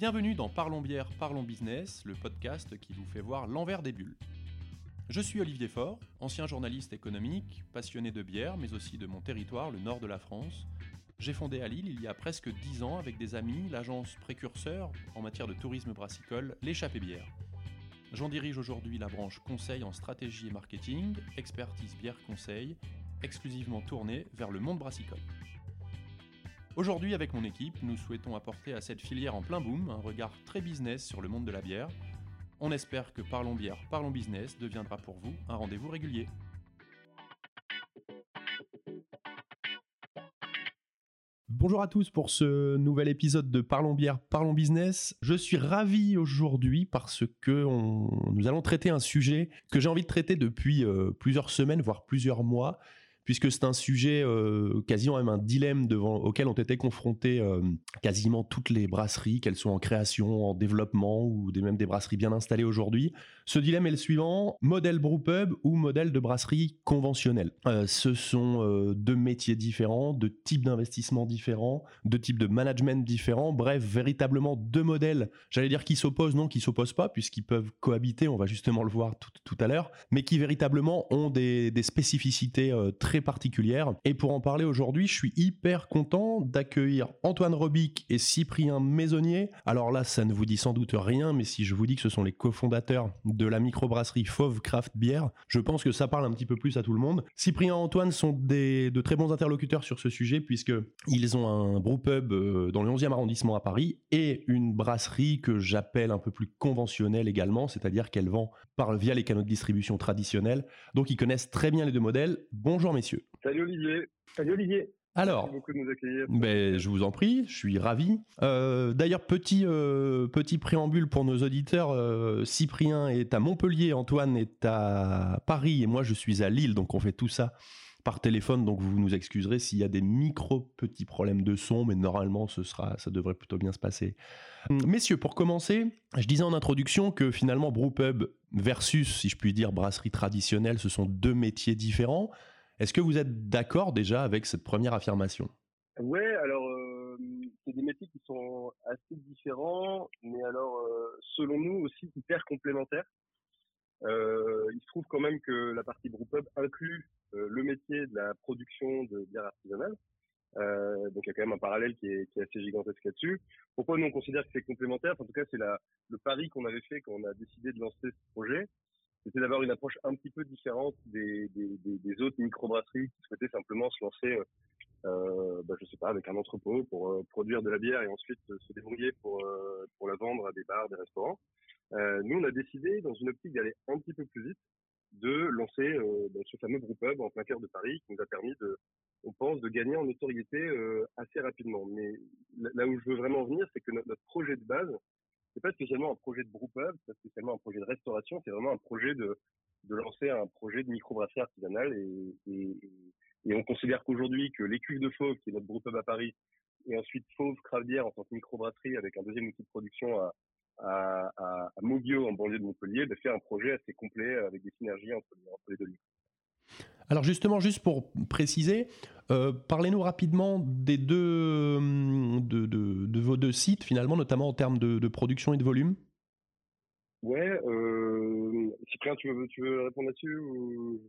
Bienvenue dans Parlons bière, parlons business, le podcast qui vous fait voir l'envers des bulles. Je suis Olivier Faure, ancien journaliste économique, passionné de bière, mais aussi de mon territoire, le nord de la France. J'ai fondé à Lille il y a presque 10 ans avec des amis l'agence précurseur en matière de tourisme brassicole, l'échappée bière. J'en dirige aujourd'hui la branche conseil en stratégie et marketing, expertise bière conseil, exclusivement tournée vers le monde brassicole. Aujourd'hui, avec mon équipe, nous souhaitons apporter à cette filière en plein boom un regard très business sur le monde de la bière. On espère que Parlons bière, Parlons business deviendra pour vous un rendez-vous régulier. Bonjour à tous pour ce nouvel épisode de Parlons bière, Parlons business. Je suis ravi aujourd'hui parce que nous allons traiter un sujet que j'ai envie de traiter depuis euh, plusieurs semaines, voire plusieurs mois puisque c'est un sujet euh, quasiment même un dilemme devant, auquel ont été confrontées euh, quasiment toutes les brasseries, qu'elles soient en création, en développement ou des, même des brasseries bien installées aujourd'hui. Ce dilemme est le suivant, modèle brewpub ou modèle de brasserie conventionnelle? Euh, ce sont deux métiers différents, deux types d'investissements différents, deux types de management différents, bref, véritablement deux modèles, j'allais dire qui s'opposent, non, qui s'opposent pas, puisqu'ils peuvent cohabiter, on va justement le voir tout, à l'heure, mais qui véritablement ont des, des spécificités très particulière. Et pour en parler aujourd'hui, je suis hyper content d'accueillir Antoine Robic et Cyprien Maisonnier. Alors là, ça ne vous dit sans doute rien, mais si je vous dis que ce sont les cofondateurs de la microbrasserie Fauve Craft Beer, je pense que ça parle un petit peu plus à tout le monde. Cyprien et Antoine sont des, de très bons interlocuteurs sur ce sujet puisque ils ont un brewpub euh, dans le 11e arrondissement à Paris et une brasserie que j'appelle un peu plus conventionnelle également, c'est-à-dire qu'elle vend par, via les canaux de distribution traditionnels. Donc ils connaissent très bien les deux modèles. Bonjour messieurs. Salut Olivier. Salut Olivier. Alors, Merci beaucoup de nous accueillir. Ben, je vous en prie, je suis ravi. Euh, d'ailleurs, petit, euh, petit préambule pour nos auditeurs. Euh, Cyprien est à Montpellier, Antoine est à Paris et moi je suis à Lille, donc on fait tout ça par téléphone, donc vous nous excuserez s'il y a des micro petits problèmes de son, mais normalement ce sera, ça devrait plutôt bien se passer. Messieurs, pour commencer, je disais en introduction que finalement brewpub versus, si je puis dire, brasserie traditionnelle, ce sont deux métiers différents. Est-ce que vous êtes d'accord déjà avec cette première affirmation? Ouais, alors euh, c'est des métiers qui sont assez différents, mais alors euh, selon nous aussi hyper complémentaires. Euh, il se trouve quand même que la partie brewpub inclut le métier de la production de bière artisanale. Donc il y a quand même un parallèle qui est, assez gigantesque là-dessus. Pourquoi nous on considère que c'est complémentaire? En tout cas, c'est le pari qu'on avait fait quand on a décidé de lancer ce projet c'était d'avoir une approche un petit peu différente des, des, des, des autres microbrasseries qui souhaitaient simplement se lancer, euh, euh bah, je sais pas, avec un entrepôt pour euh, produire de la bière et ensuite euh, se débrouiller pour la vendre à des bars, des restaurants. nous, on a décidé, dans une optique d'aller un petit peu plus vite, de lancer bah, ce fameux brewpub en plein cœur de Paris qui nous a permis de, on pense, de gagner en notoriété assez rapidement. Mais là où je veux vraiment venir, c'est que notre, projet de base, c'est pas spécialement un projet de brewpub, c'est pas spécialement un projet de restauration, c'est vraiment un projet de, de lancer un projet de microbrasserie artisanale et, et, et on considère qu'aujourd'hui que l'écuve de Fauve, qui est notre brewpub à Paris, et ensuite Fauve Cravière en tant que microbrasserie avec un deuxième outil de production à, à, à, à en banlieue de Montpellier, de faire un projet assez complet avec des synergies entre, entre les deux lieux. Alors justement, juste pour préciser, euh, parlez-nous rapidement des deux, hum, de, de, vos deux sites finalement, notamment en termes de, production et de volume. Ouais, euh, Cyprien, tu veux, tu veux répondre là-dessus ou...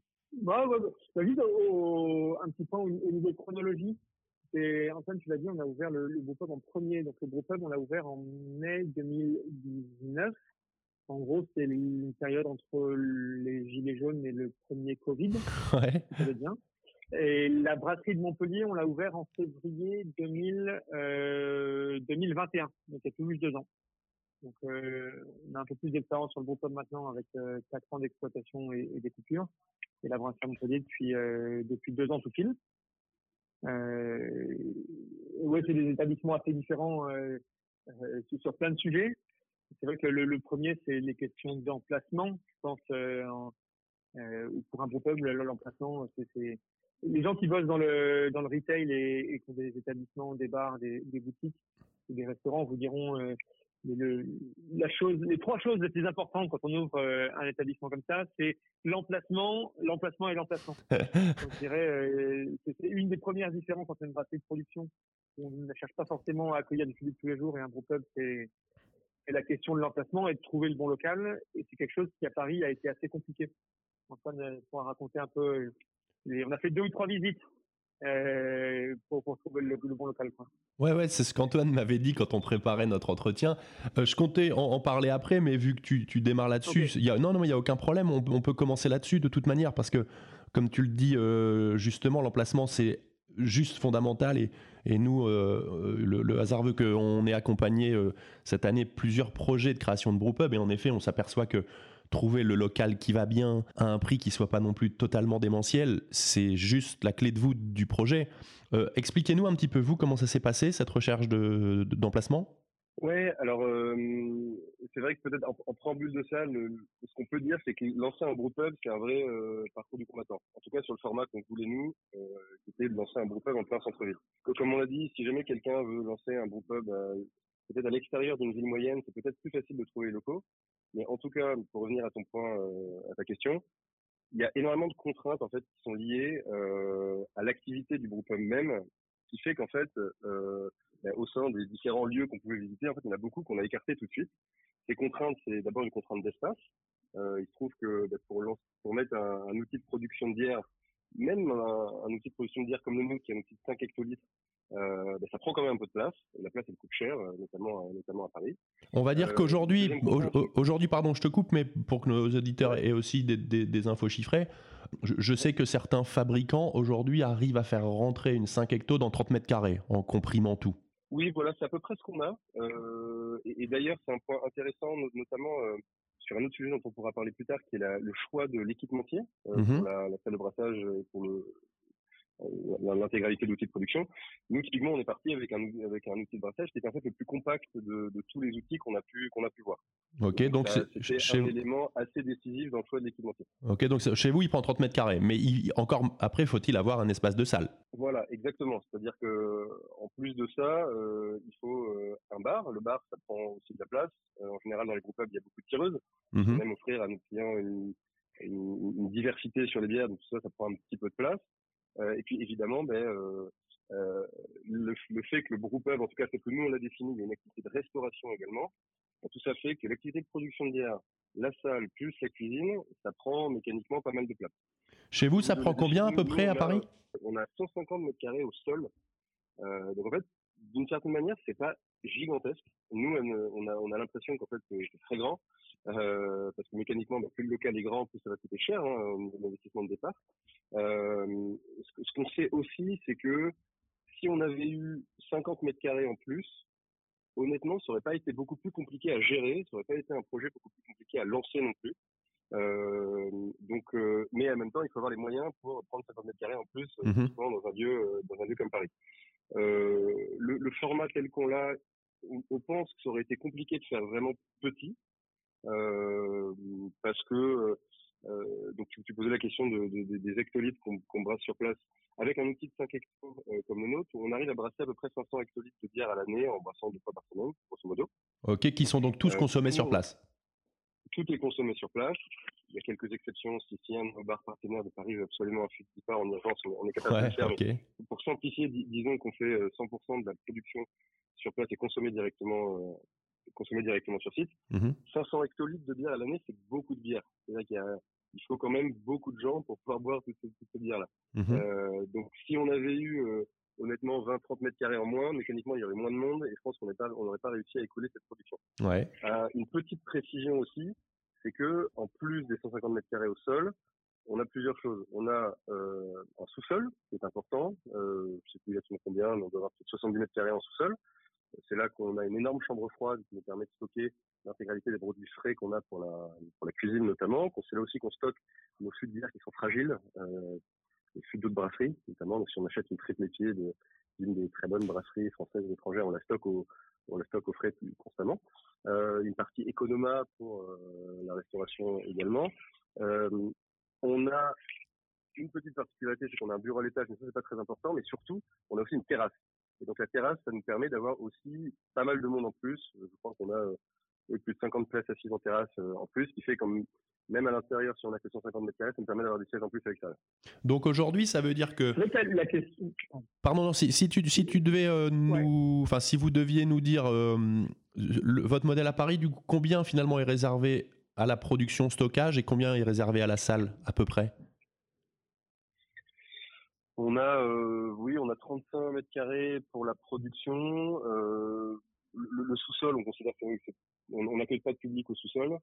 bah, ouais, bah, juste un petit point au, niveau chronologie. Et Antoine, tu l'as dit, on a ouvert le, le en premier. Donc le Brewpub, on l'a ouvert en mai 2019. En gros, c'est une période entre les gilets jaunes et le premier Covid. Ouais. Ça bien. Et la brasserie de Montpellier, on l'a ouvert en février 2000, euh, 2021, donc il y a tout juste deux ans. Donc euh, on a un peu plus d'expérience sur le Breton maintenant avec euh, quatre ans d'exploitation et, et, des coupures. Et la brasserie de Montpellier depuis depuis deux ans tout pile. Euh, ouais, c'est des établissements assez différents sur plein de sujets. C'est vrai que le, le premier, c'est les questions d'emplacement. Je pense, euh, euh, pour un groupe l'emplacement, c'est les gens qui bossent dans le dans le retail et, et qui ont des établissements, des bars, des, des boutiques, des restaurants, vous diront euh, le, la chose, les trois choses les plus importantes quand on ouvre euh, un établissement comme ça, c'est l'emplacement, l'emplacement et l'emplacement. je dirais, euh, c'est une des premières différences entre une brasserie de production. On ne cherche pas forcément à accueillir du public tous les jours et un groupe pub, c'est Et la question de l'emplacement et de trouver le bon local. Et c'est quelque chose qui à Paris a été assez compliqué. Antoine pourra raconter un peu. On a fait deux ou trois visites euh, pour, trouver le, bon local. Quoi. Ouais, ouais, c'est ce qu'Antoine m'avait dit quand on préparait notre entretien. Euh, je comptais en, parler après, mais vu que tu, tu démarres là-dessus, non, non, il n'y a aucun problème. On, on peut commencer là-dessus de toute manière parce que, comme tu le dis euh, justement, l'emplacement c'est juste fondamental et, et nous, le, le, hasard veut qu'on ait accompagné cette année plusieurs projets de création de brewpub et en effet, on s'aperçoit que trouver le local qui va bien à un prix qui soit pas non plus totalement démentiel, c'est juste la clé de voûte du projet. Euh, expliquez-nous un petit peu vous comment ça s'est passé cette recherche de, d'emplacement? Ouais, alors euh, c'est vrai que peut-être en, préambule de ça, ce qu'on peut dire, c'est que lancer un brewpub, c'est un vrai euh, parcours du combattant. En tout cas, sur le format qu'on voulait nous, c'était de lancer un brewpub en plein centre-ville. Comme on l'a dit, si jamais quelqu'un veut lancer un brewpub peut-être à l'extérieur d'une ville moyenne, c'est peut-être plus facile de trouver les locaux. Mais en tout cas, pour revenir à ton point, euh, à ta question, il y a énormément de contraintes en fait qui sont liées euh, à l'activité du groupe même, qui fait qu'en fait, euh, ben, au sein des différents lieux qu'on pouvait visiter, en fait, il y en a beaucoup qu'on a écartés tout de suite. Ces contraintes, c'est d'abord une contrainte d'espace. il se trouve que ben, pour, pour mettre un, outil de production de bière, même un, un, outil de production de bière comme le nôtre, qui est un outil de 5 hectolitres, euh, ben, ça prend quand même un peu de place. la place, elle coûte cher, euh, notamment, euh, notamment à Paris. On va dire qu'aujourd'hui, aujourd'hui, pardon, je te coupe, mais pour que nos auditeurs aient aussi des, des, infos chiffrées, je, sais que certains fabricants aujourd'hui arrivent à faire rentrer une 5 hecto dans 30 mètres carrés en comprimant tout. Oui, voilà, c'est à peu près ce qu'on a. et, d'ailleurs, c'est un point intéressant, notamment sur un autre sujet dont on pourra parler plus tard, qui est le choix de l'équipementier mmh pour la, la, salle de brassage et pour le, euh, l'intégralité de l'outil de production. Nous, typiquement, on est parti avec un, avec un outil de brassage qui est en fait le plus compact de, de tous les outils qu'on a pu, qu'on a pu voir. Ok, donc, c'est un élément assez décisif dans le choix de l'équipementier. Ok, donc chez vous, il prend 30 mètres carrés, mais il, encore après, faut-il avoir un espace de salle? Voilà, exactement. C'est-à-dire que en plus de ça, euh, il faut euh, un bar. Le bar, ça prend aussi de la place. en général, dans les groupes il y a beaucoup de tireuses. On peut mmh même offrir à nos clients une, une, une, diversité sur les bières, donc tout ça, ça prend un petit peu de place. Euh, et puis évidemment, ben, euh, euh, le, le, fait que le groupe en tout cas c'est que nous on l'a défini, il y a une activité de restauration également. Tout ça fait que l'activité de production de bière, la salle plus la cuisine, ça prend mécaniquement pas mal de place. Chez vous, ça prend combien à peu près à Paris? On a 150 mètres carrés au sol. Euh, donc en fait, d'une certaine manière, c'est pas gigantesque. Nous, on a, on a l'impression qu'en fait, c'est très grand. Euh, parce que mécaniquement, bah, plus le local est grand, plus ça va coûter cher hein, au niveau de l'investissement de départ. Euh, ce, qu'on sait aussi, c'est que si on avait eu 50 mètres carrés en plus, honnêtement, ça aurait pas été beaucoup plus compliqué à gérer, ça aurait pas été un projet beaucoup plus compliqué à lancer non plus. Euh, donc, euh, mais en même temps, il faut avoir les moyens pour prendre 50 mètres carrés en plus mmh dans un lieu, euh, dans un lieu comme Paris. Euh, le, le, format tel qu'on l'a, on, on, pense que ça aurait été compliqué de faire vraiment petit, euh, parce que euh, donc tu, tu, posais la question de, de, des hectolitres qu'on brasse sur place. Avec un outil de 5 hectolitres euh, comme le nôtre, on arrive à brasser à peu près 500 hectolitres de bière à l'année en brassant deux fois par semaine, grosso modo. Ok, qui sont donc tous consommés sur place Tout est consommé sur place. Il y a quelques exceptions. Si, si un de nos bars partenaires de Paris veut absolument un fût en urgence, on est capable de le faire. Pour simplifier, disons qu'on fait 100% de la production sur place et consommée directement consommer directement sur site. 500 mmh hectolitres de bière à l'année, c'est beaucoup de bière. C'est-à-dire qu'il il faut quand même beaucoup de gens pour pouvoir boire toute, cette bière-là. Mmh euh, donc, si on avait eu euh, honnêtement 20-30 mètres carrés en moins, mécaniquement, il y aurait moins de monde et je pense qu'on n'aurait pas, réussi à écouler cette production. Ouais. Euh, une petite précision aussi, c'est que en plus des 150 mètres carrés au sol, on a plusieurs choses. On a un sous-sol, qui est important. Je sais plus exactement combien, on doit avoir 70 mètres carrés en sous-sol. C'est là qu'on a une énorme chambre froide qui nous permet de stocker l'intégralité des produits frais qu'on a pour la, cuisine notamment. C'est là aussi qu'on stocke nos fûts de bière qui sont fragiles, euh, les fûts d'autres brasseries notamment. Donc si on achète une triple pied d'une des très bonnes brasseries françaises et étrangères, on la stocke au, on la frais constamment. Euh, une partie économa pour euh, la restauration également. On a une petite particularité, c'est qu'on a un bureau à l'étage, mais ça c'est pas très important, mais surtout, on a aussi une terrasse. Et donc la terrasse, ça nous permet d'avoir aussi pas mal de monde en plus. Je crois qu'on a euh, plus de 50 places assises en terrasse euh, en plus, ce qui fait comme même à l'intérieur, si on a que 150 mètres carrés, ça nous permet d'avoir des sièges en plus à l'extérieur. Donc aujourd'hui, ça veut dire que. La question. Pardon, si, si, tu, si tu devais euh, nous. Enfin, si vous deviez nous dire votre modèle à Paris, du coup, combien finalement est réservé à la production stockage et combien est réservé à la salle à peu près? On a, oui, on a 35 mètres carrés pour la production. le, sous-sol, on considère qu'on n'accueille pas de public au sous-sol.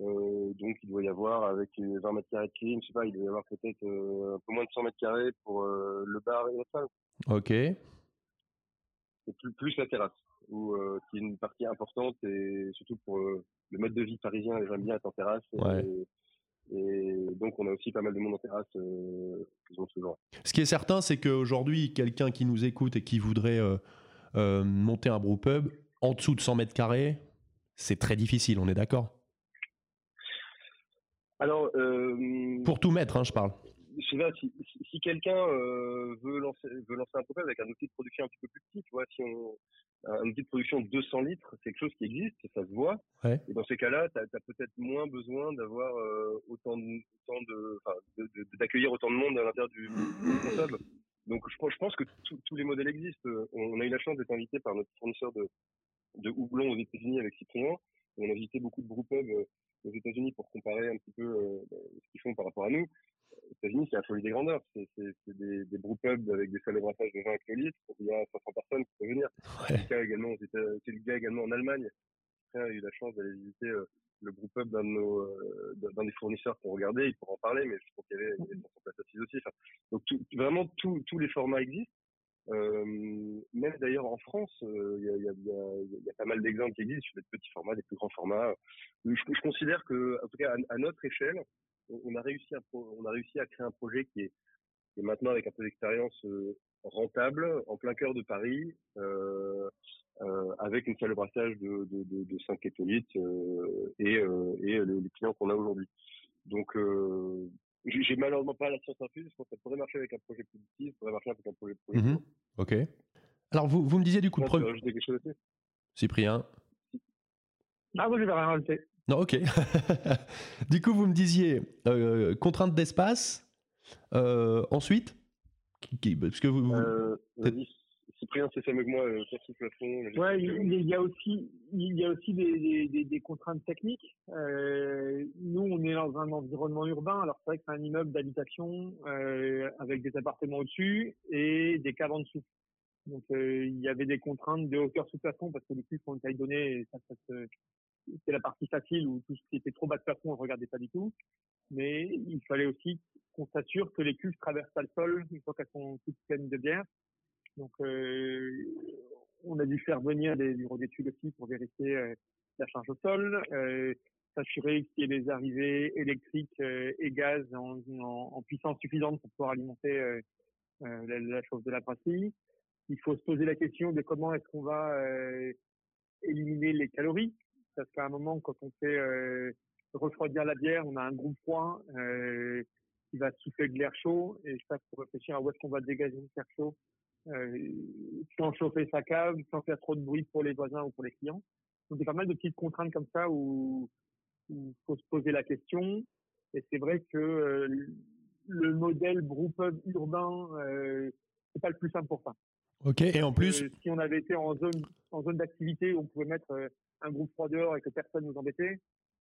Euh, donc il doit y avoir avec 20 mètres carrés de clim, je sais pas, il doit y avoir peut-être euh, un peu moins de 100 mètres carrés pour euh, le bar et la salle. Ok. Et plus, plus la terrasse, où, qui est une partie importante et surtout pour le mode de vie parisien, les gens aiment bien être en terrasse. Et, donc on a aussi pas mal de monde en terrasse euh, ce genre. Ce qui est certain, c'est qu'aujourd'hui, quelqu'un qui nous écoute et qui voudrait monter un brewpub en dessous de 100 mètres carrés, c'est très difficile, on est d'accord? Alors, euh, pour tout mettre, hein, je parle. Je sais pas, si, si, quelqu'un euh, veut lancer veut lancer un projet avec un outil de production un petit peu plus petit, tu vois, si on un outil de production de 200 litres, c'est quelque chose qui existe, ça se voit. Ouais. Et dans ces cas-là, tu as, peut-être moins besoin d'avoir euh, autant de, autant de, d'accueillir autant de monde à l'intérieur du responsable. Donc je, je pense que tous les modèles existent. On, a eu la chance d'être invité par notre fournisseur de, de houblon aux États-Unis avec Cyprien. On a visité beaucoup de groupes aux États-Unis pour comparer un petit peu euh, ce qu'ils font par rapport à nous. Aux États-Unis, c'est la folie des grandeurs. C'est des, des pubs avec des salles de brassage de 20 hectolitres. Il y a 500 personnes qui peuvent venir. C'est le cas également, c'est le cas également en Allemagne. J'ai eu la chance d'aller visiter euh, le pub d'un de nos, euh, d'un des fournisseurs qu'on regardait. Il pourra en parler, mais je pense qu'il y avait, 500 places assises aussi. Enfin, donc tout, vraiment, tous les formats existent. Euh, même d'ailleurs en France, euh, il y, a, y, a, y, a, pas mal d'exemples qui existent sur des petits formats, des plus grands formats. Je, je considère que, en tout cas, à, notre échelle, on, a réussi à, on a réussi à créer un projet qui est, qui est maintenant avec un peu d'expérience euh, rentable, en plein cœur de Paris, euh, euh, avec une salle de brassage de, de, de, de 5 hectolitres et, et les, clients qu'on a aujourd'hui. Donc, j'ai malheureusement pas la science infuse. Je pense que ça pourrait marcher avec un projet petit, ça pourrait marcher avec un projet. Mmh ok. Alors, vous, vous me disiez du coup. le premier... quelque chose aussi? Cyprien Ah, moi, je vais rien rajouter. Non, ok. du coup, vous me disiez euh, contrainte d'espace. Euh, ensuite, parce que vous. Euh, Cyprien, c'est ça mieux que moi, euh, Ouais, il y a aussi, il y a aussi des, des, des contraintes techniques. Euh, nous, on est dans un environnement urbain. Alors, c'est vrai que c'est un immeuble d'habitation euh, avec des appartements au-dessus et des caves en dessous. Donc, euh, il y avait des contraintes de hauteur sous plafond parce que les cuves ont une taille donnée. ça, ça c'est la partie facile où tout ce qui était trop bas de plafond, on ne regardait pas du tout. Mais il fallait aussi qu'on s'assure que les cuves traversent pas le sol une fois qu'elles sont toutes pleines de bière donc, euh, on a dû faire venir des bureaux d'études aussi pour vérifier euh, la charge au sol, euh, s'assurer qu'il y ait des arrivées électriques et gaz en, puissance suffisante pour pouvoir alimenter la, chauffe de la brasserie. Il faut se poser la question de comment est-ce qu'on va éliminer les calories, parce qu'à un moment, quand on fait refroidir la bière, on a un groupe froid qui va souffler de l'air chaud, et ça, faut réfléchir à où est-ce qu'on va dégager l'air chaud euh, sans chauffer sa cave, sans faire trop de bruit pour les voisins ou pour les clients. Donc il y a pas mal de petites contraintes comme ça où il faut se poser la question. Et c'est vrai que euh, le modèle groupe urbain, euh, c'est pas le plus simple pour ça. Ok, et en plus, euh, si on avait été en zone en zone d'activité on pouvait mettre euh, un groupe froid dehors et que personne nous embêtait,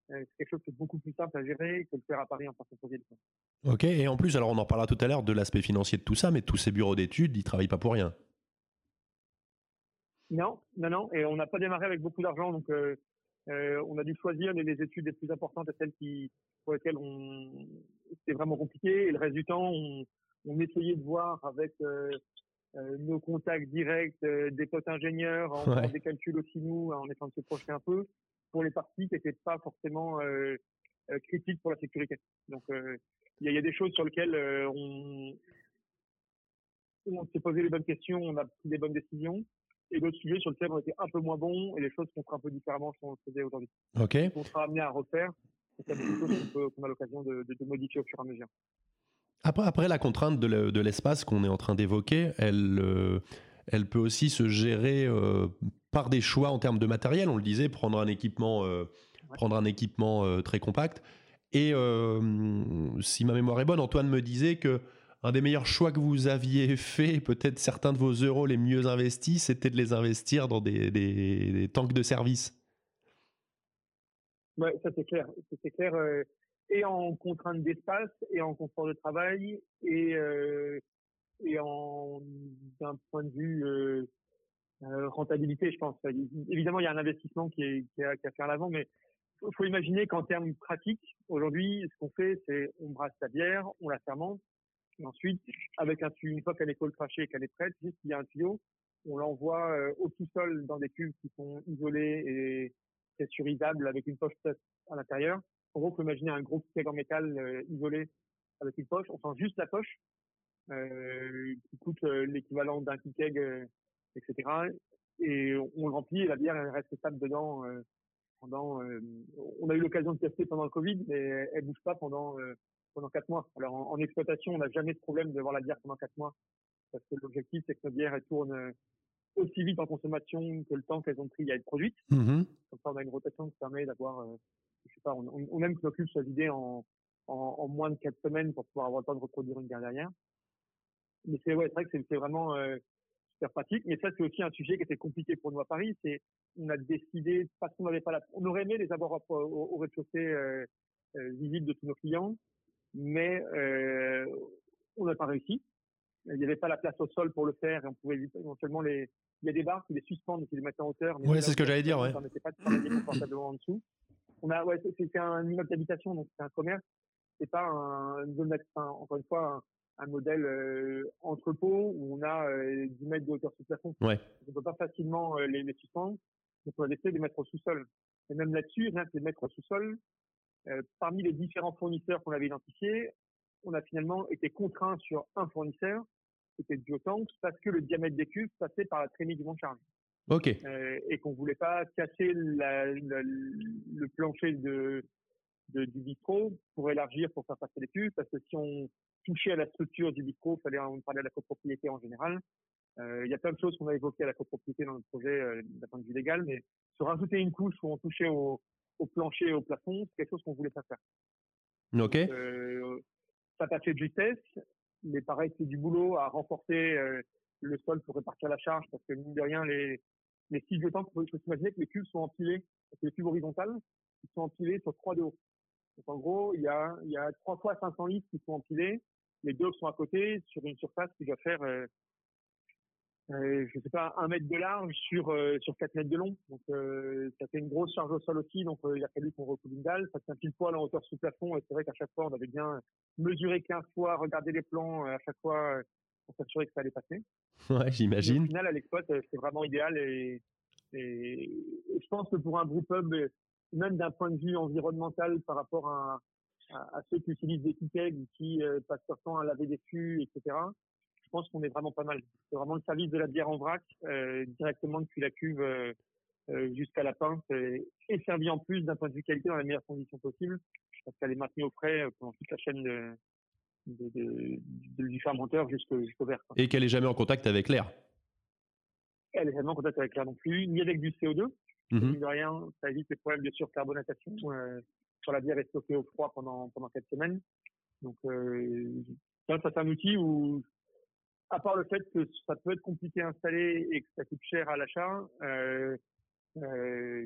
c'est quelque chose qui est beaucoup plus simple à gérer que de faire à Paris en centre-ville. Ok, et en plus, alors on en parlera tout à l'heure de l'aspect financier de tout ça, mais tous ces bureaux d'études, ils travaillent pas pour rien. Non, non, non, et on n'a pas démarré avec beaucoup d'argent, donc euh, euh, on a dû choisir les, études les plus importantes et celles qui, pour lesquelles on, c'était vraiment compliqué, et le reste du temps, on, essayait de voir avec euh, nos contacts directs, des potes ingénieurs, en faisant des calculs aussi nous, en essayant de se projeter un peu, pour les parties qui n'étaient pas forcément critiques pour la sécurité. Donc il y, a des choses sur lesquelles euh, on, on s'est posé les bonnes questions, on a pris les bonnes décisions, et d'autres sujets sur lesquels on était un peu moins bons, et les choses qu'on fera un peu différemment qu'on le faisait aujourd'hui. Ok. On sera amené à refaire, y a des choses qu'on a l'occasion de, de, modifier au fur et à mesure. Après, après la contrainte de l'espace qu'on est en train d'évoquer, elle, euh, elle peut aussi se gérer euh, par des choix en termes de matériel. On le disait, prendre un équipement, prendre un équipement très compact et euh, si ma mémoire est bonne, Antoine me disait que un des meilleurs choix que vous aviez fait, peut-être certains de vos euros les mieux investis, c'était de les investir dans des, des, tanks de service. Ouais, ça c'est clair. C'est clair. Et en contrainte d'espace, et en confort de travail, et euh, et en d'un point de vue euh, euh, rentabilité, je pense. Évidemment, il y a un investissement qui est qui a, qui faire l'avant, mais il faut imaginer qu'en termes pratiques, aujourd'hui, ce qu'on fait, c'est on brasse la bière, on la fermente, et ensuite, avec un une fois qu'elle est cold crachée et qu'elle est prête, juste il y a un tuyau, on l'envoie euh, au sous-sol dans des cuves qui sont isolés et pressurisables avec une poche à l'intérieur. En gros, on peut imaginer un gros keg en métal euh, isolé avec une poche. On sent juste la poche euh, qui coûte euh, l'équivalent d'un keg, etc. Et on le remplit et la bière elle reste stable dedans pendant. on a eu l'occasion de tester pendant le Covid, mais elle bouge pas pendant pendant quatre mois. Alors en, exploitation, on n'a jamais de problème de voir la bière pendant quatre mois, parce que l'objectif c'est que la bière elle tourne aussi vite en consommation que le temps qu'elles ont pris à être produites. Mmh Comme ça, on a une rotation qui permet d'avoir, euh, je sais pas, on, on, aime que nos cubes soient vidés en, en, en, moins de quatre semaines pour pouvoir avoir le temps de reproduire une derrière. Mais c'est ouais, c'est vrai que c'est vraiment euh, super pratique. Mais ça, c'est aussi un sujet qui était compliqué pour nous à Paris. C'est on a décidé parce qu'on n'avait pas la, on aurait aimé les avoir au, au, rez-de-chaussée euh, euh, visibles de tous nos clients, mais euh, on n'a pas réussi. Il n'y avait pas la place au sol pour le faire et on pouvait éventuellement les. Il y a des barres qui les suspendent, qui les mettent en hauteur. Oui, c'est ce que j'allais dire, ouais. On n'était pas de travailler confortablement en dessous. On a, ouais, c'est un immeuble d'habitation, donc c'est un commerce. C'est pas un, encore une fois, un, modèle euh, entrepôt où on a euh, 10 mètres de hauteur sous plafond. Ouais. On peut pas facilement euh, les, les, suspendre. Donc on a décidé de les mettre au sous-sol. Et même là-dessus, rien que les mettre au sous-sol, euh, parmi les différents fournisseurs qu'on avait identifiés, on a finalement été contraint sur un fournisseur, c'était Biotank, parce que le diamètre des cuves passait par la trémie du monte-charge. Ok. Euh, et qu'on voulait pas casser la, la, le plancher de, de, du bistrot pour élargir, pour faire passer les cuves, parce que si on touchait à la structure du bistrot, il fallait on parlait de la copropriété en général. Euh, il y a plein de choses qu'on a évoquées à la copropriété dans le projet euh, d'un point de vue légal, mais se rajouter une couche où on touchait au, au plancher et au plafond, c'est quelque chose qu'on voulait pas faire. Ok. Euh, ça passait de justesse, mais pareil, c'est du boulot à renforcer le sol pour répartir la charge, parce que mine de rien, les, les six de temps, il faut s'imaginer que les cubes sont empilés, que les cubes horizontales, ils sont empilés sur trois de haut. Donc en gros, il y a, il y a trois fois 500 litres qui sont empilés, les deux sont à côté sur une surface qui doit faire euh, euh, je sais pas, un mètre de large sur euh, sur 4 mètres de long. Donc euh, ça fait une grosse charge au sol aussi. Donc euh, il a fallu qu'on recoule une dalle. Ça tient pile poil en hauteur sous plafond. Et c'est vrai qu'à chaque fois on avait bien mesuré 15 fois, regardé les plans à chaque fois pour s'assurer que ça allait passer. Ouais, j'imagine. Au final, à l'exploit, c'est vraiment idéal. Et, et, je pense que pour un groupe hub, même d'un point de vue environnemental par rapport à, à, à ceux qui utilisent des tickets, qui passent leur temps à laver des fûts, etc je pense qu'on est vraiment pas mal. C'est vraiment le service de la bière en vrac, euh, directement depuis la cuve euh, euh jusqu'à la pinte, et, servi en plus d'un point de vue qualité dans les meilleures conditions possibles, parce qu'elle est maintenue au frais euh, pendant toute la chaîne de, de, de, du fermenteur jusqu'au verre. Et qu'elle est jamais en contact avec l'air. Elle est jamais en contact avec l'air non plus, ni avec du CO2. Mm De rien, ça évite les problèmes de surcarbonatation. Euh, sur la bière est stockée au froid pendant pendant quatre semaines. Donc euh, ça, c'est un outil où à part le fait que ça peut être compliqué à installer et que ça coûte cher à l'achat, euh, euh,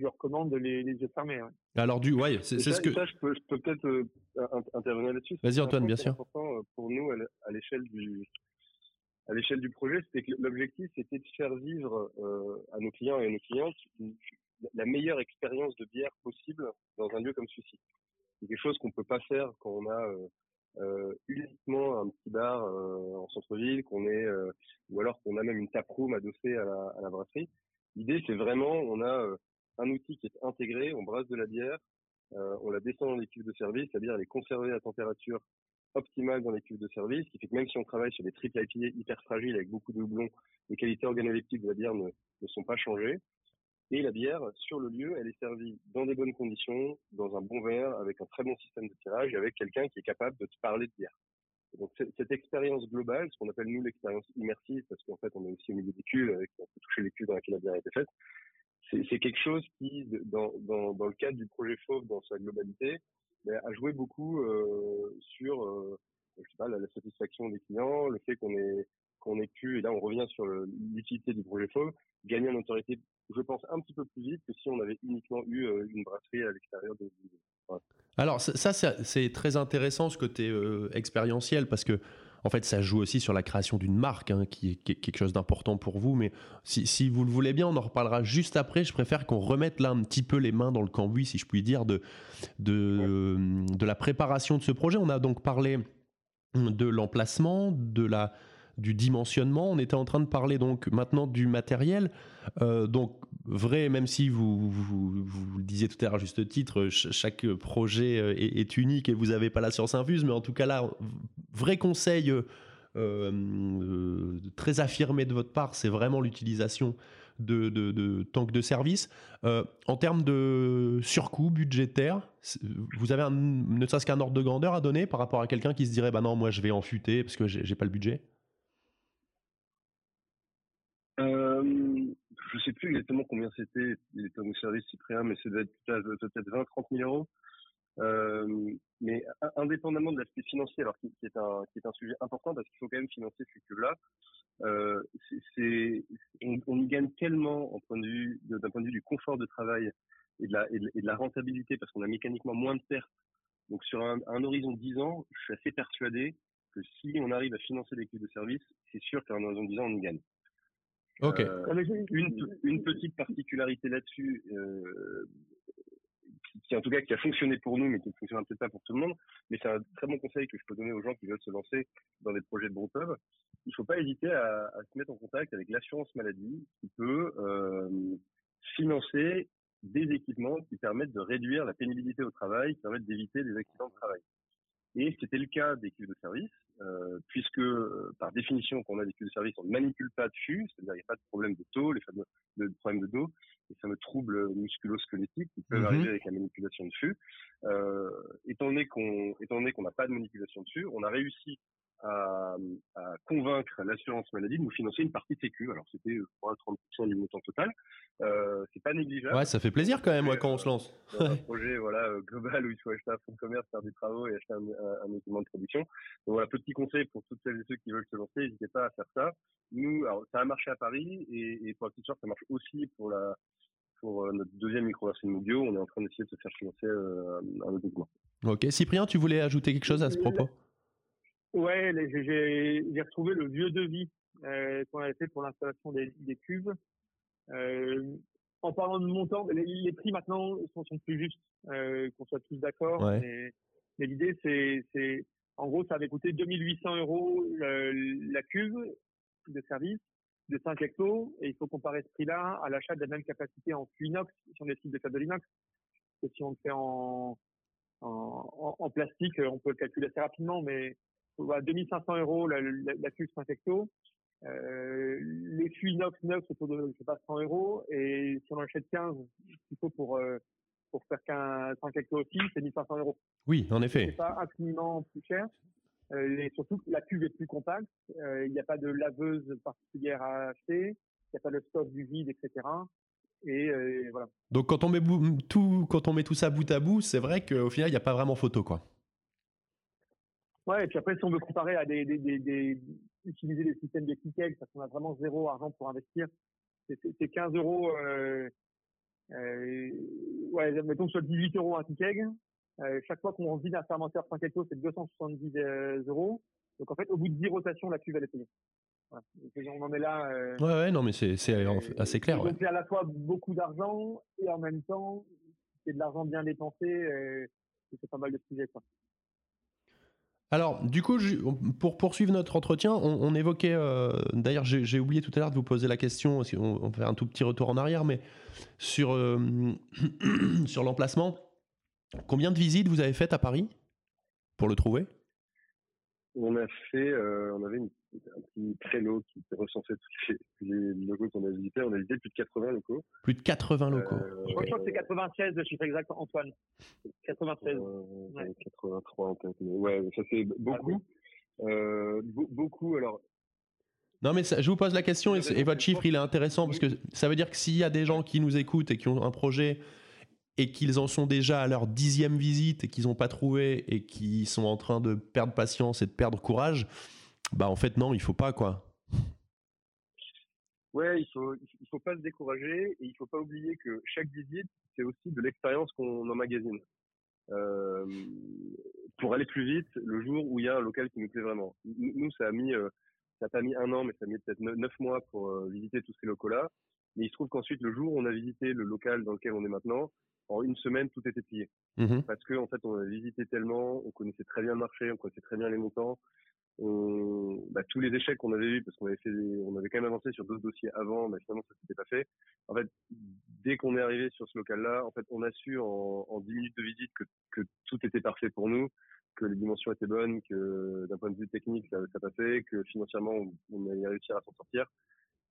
je recommande les, les yeux fermés. Ouais. Alors du, ouais, c'est ce que. Ça, je peux, peux peut-être euh, intervenir là-dessus. Vas-y Antoine, bien sûr. Important euh, pour nous à l'échelle du à l'échelle du projet, c'était que l'objectif c'était de faire vivre euh, à nos clients et à nos clientes la meilleure expérience de bière possible dans un lieu comme celui-ci. C'est quelque chose qu'on peut pas faire quand on a euh, uniquement un petit bar euh, en centre-ville, qu'on est euh, ou alors qu'on a même une taproom adossée à la, à la brasserie. L'idée, c'est vraiment, on a un outil qui est intégré, on brasse de la bière, on la descend dans les cuves de service, la bière elle est conservée à température optimale dans les cuves de service, ce qui fait que même si on travaille sur des triples IPA hyper fragiles avec beaucoup de houblon, les qualités organoleptiques de la bière ne, ne sont pas changées. Et la bière, sur le lieu, elle est servie dans des bonnes conditions, dans un bon verre, avec un très bon système de tirage, et avec quelqu'un qui est capable de te parler de bière. Donc cette expérience globale, ce qu'on appelle nous l'expérience immersive, parce qu'en fait on est aussi au milieu des cuves, avec, on peut toucher les cuves dans lesquelles la bière a été faite, c'est quelque chose qui, dans, dans, dans, le cadre du projet Fauve, dans sa globalité, ben, a joué beaucoup euh, sur euh, je sais pas, la, satisfaction des clients, le fait qu'on ait qu'on ait pu, et là on revient sur l'utilité du projet Fauve, gagner en autorité, je pense, un petit peu plus vite que si on avait uniquement eu une brasserie à l'extérieur de Alors ça, c'est très intéressant ce côté expérientiel parce que en fait, ça joue aussi sur la création d'une marque, hein, qui, est, quelque chose d'important pour vous. Mais si, vous le voulez bien, on en reparlera juste après. Je préfère qu'on remette là un petit peu les mains dans le cambouis, si je puis dire, de, de, de la préparation de ce projet. On a donc parlé de l'emplacement, de la du dimensionnement. On était en train de parler donc maintenant du matériel. Euh, donc vrai, même si vous, le disiez tout à l'heure à juste titre, chaque projet euh, est, unique et vous n'avez pas la science infuse, mais en tout cas là, vrai conseil euh, très affirmé de votre part, c'est vraiment l'utilisation de, de, tanks de service. en termes de surcoût budgétaire, vous avez ne serait-ce qu'un ordre de grandeur à donner par rapport à quelqu'un qui se dirait bah non, moi je vais en futer parce que j'ai pas le budget? Je sais plus exactement combien c'était les tonnes de service Cyprien, mais c'est peut-être 20-30 000 euros. Euh, mais indépendamment de l'aspect financier, alors qui, est un sujet important parce qu'il faut quand même financer ce cube-là, euh, on, y gagne tellement en point de vue d'un point de vue du confort de travail et de la rentabilité parce qu'on a mécaniquement moins de pertes. Donc sur un, horizon de 10 ans, je suis assez persuadé que si on arrive à financer cubes de service, c'est sûr qu'à un horizon de 10 ans, on y gagne. Ok. Euh, une, une, petite particularité là-dessus, euh, qui, en tout cas qui a fonctionné pour nous, mais qui ne fonctionne peut-être pas pour tout le monde, mais c'est un très bon conseil que je peux donner aux gens qui veulent se lancer dans des projets de Brewpub. Il ne faut pas hésiter à, à, se mettre en contact avec l'assurance maladie qui peut euh, financer des équipements qui permettent de réduire la pénibilité au travail, qui permettent d'éviter les accidents de travail. Et c'était le cas des cuves de service, euh, puisque euh, par définition, quand on a des de service, on ne manipule pas de fût, c'est-à-dire il n'y a pas de problème de taux, les fameux de problèmes de dos, les fameux troubles musculo-squelettiques qui peuvent mhm. arriver avec la manipulation de fût. Euh, étant donné qu'on étant donné qu'on n'a pas de manipulation de fût, on a réussi à, à convaincre l'assurance maladie de nous financer une partie de sécu. Alors c'était, je crois, 30% du montant total. Euh, c'est pas négligeable. Ouais, ça fait plaisir quand même, ouais, quand on se lance. un projet voilà euh, global où il faut acheter un fonds de commerce, faire des travaux et acheter un, un, équipement de production. Donc voilà, petit conseil pour toutes celles et ceux qui veulent se lancer, n'hésitez pas à faire ça. Nous, alors ça a marché à Paris et, et pour la petite sorte, ça marche aussi pour la pour euh, notre deuxième micro-version bio, on est en train d'essayer de se faire financer euh, un équipement. Ok, Cyprien, tu voulais ajouter quelque chose à ce propos? Ouais, j'ai retrouvé le vieux devis euh, qu'on avait fait pour l'installation des, des, cubes. Euh, en parlant de montant, les, les prix maintenant sont, sont plus justes, euh, qu'on soit tous d'accord. Mais, mais l'idée, c'est, en gros, ça avait coûté 2800 euros la cuve de service de 5 hectos, et il faut comparer ce prix-là à l'achat de la même capacité en inox, si on décide de faire de l'inox. Et si on le fait en, en, en, plastique, on peut le calculer assez rapidement, mais à 2500 euros la, la, la cuve 5 hectos. Euh, les fûts inox neufs autour de je sais pas 100 euros. Et si on achète 15 il faut pour euh, pour faire qu'un 5 hectos aussi c'est 1500 euros. Oui en effet. C'est pas infiniment plus cher. Euh, et surtout la cuve est plus compacte. Euh, il n'y a pas de laveuse particulière à acheter. Il n'y a pas de stock du vide etc et euh, voilà. Donc quand on met tout quand on met tout ça bout à bout c'est vrai qu'au final il n'y a pas vraiment photo quoi Ouais, et puis après, si on veut comparer à des, des, des, des utiliser des systèmes de tickets, parce qu'on a vraiment zéro argent pour investir, c'est 15 euros, euh, euh, ouais, mettons soit 18 euros un ticket. Euh, chaque fois qu'on vide un fermenteur 5 hectos, c'est 270 euh, euros. Donc en fait, au bout de 10 rotations, la cuve elle est payée. Voilà. on en est là. Euh, ouais, ouais, non, mais c'est assez clair. Donc c'est à la fois beaucoup d'argent et en même temps, c'est de l'argent bien dépensé. Euh, c'est pas mal de sujets. Quoi. Alors, du coup, pour poursuivre notre entretien, on, évoquait, euh, d'ailleurs, j'ai oublié tout à l'heure de vous poser la question, on, fait un tout petit retour en arrière, mais sur, euh, sur l'emplacement, combien de visites vous avez faites à Paris pour le trouver? On a fait, euh, on avait une un petit créneau qui recensait tous les, locaux qu'on a visités. On a visité plus de 80 locaux. Plus de 80 locaux. Euh, Je crois que c'est 96 le chiffre exact, Antoine. 96. Euh, ouais. 83 en tête. ouais, ça c'est beaucoup. Euh, beaucoup, alors. Non, mais je vous pose la question et, votre chiffre il est intéressant parce que ça veut dire que s'il y a des gens qui nous écoutent et qui ont un projet et qu'ils en sont déjà à leur dixième visite et qu'ils n'ont pas trouvé et qu'ils sont en train de perdre patience et de perdre courage, bah en fait non, il faut pas quoi. Ouais, il faut il faut pas se décourager et il faut pas oublier que chaque visite c'est aussi de l'expérience qu'on emmagasine. Euh, pour aller plus vite, le jour où il y a un local qui nous plaît vraiment. Nous, ça a mis euh, ça n'a pas mis un an, mais ça a mis peut-être neuf mois pour euh, visiter tous ces locaux-là. Mais il se trouve qu'ensuite, le jour où on a visité le local dans lequel on est maintenant, en une semaine, tout était plié. Mmh Parce que en fait, on a visité tellement, on connaissait très bien le marché, on connaissait très bien les montants, bah, tous les échecs qu'on avait eu parce qu'on avait fait, on avait quand même avancé sur d'autres dossiers avant, mais finalement ça s'était pas fait. En fait, dès qu'on est arrivé sur ce local-là, en fait, on a su en, en 10 minutes de visite que, que tout était parfait pour nous, que les dimensions étaient bonnes, que d'un point de vue technique ça, ça passait, que financièrement on, on allait réussir à s'en sortir.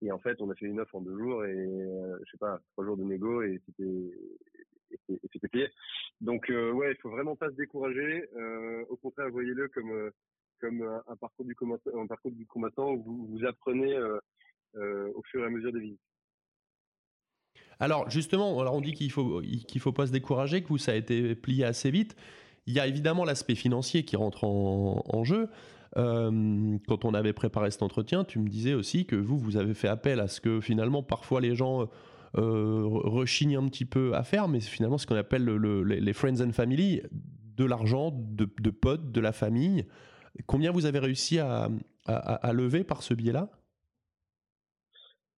Et en fait, on a fait une offre en deux jours et euh, je sais pas trois jours de négo et c'était payé. Donc euh, ouais, il faut vraiment pas se décourager. Euh, au contraire, voyez-le comme euh, comme un, parcours du combattant, où vous, apprenez au fur et à mesure des visites. Alors justement, alors on dit qu'il faut qu'il faut pas se décourager, que vous ça a été plié assez vite. Il y a évidemment l'aspect financier qui rentre en, en jeu. Euh, quand on avait préparé cet entretien, tu me disais aussi que vous, vous avez fait appel à ce que finalement, parfois, les gens euh, rechignent un petit peu à faire, mais finalement, ce qu'on appelle le, les friends and family, de l'argent, de, potes, de la famille, Combien vous avez réussi à, lever par ce biais-là?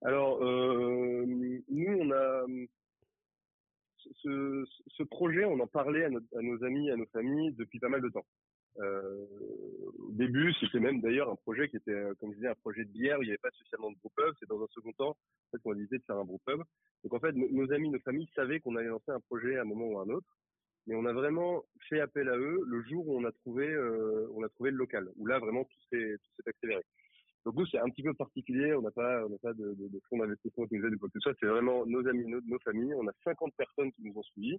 Alors, euh, nous, on a ce, ce, projet, on en parlait à, à, nos amis, à nos familles depuis pas mal de temps. Euh, au début, c'était même d'ailleurs un projet qui était, comme je disais, un projet de bière. Où il n'y avait pas spécialement de pub. C'est dans un second temps, en fait, qu'on a décidé de faire un pub. Donc en fait, nos amis, nos familles savaient qu'on allait lancer un projet à un moment ou à un autre mais on a vraiment fait appel à eux le jour où on a trouvé euh, on a trouvé le local où là vraiment tout s'est accéléré donc nous c'est un petit peu particulier on n'a pas on n'a pas de, fonds d'investissement qui nous aident quoi que ce soit c'est vraiment nos amis nos, familles on a 50 personnes qui nous ont suivis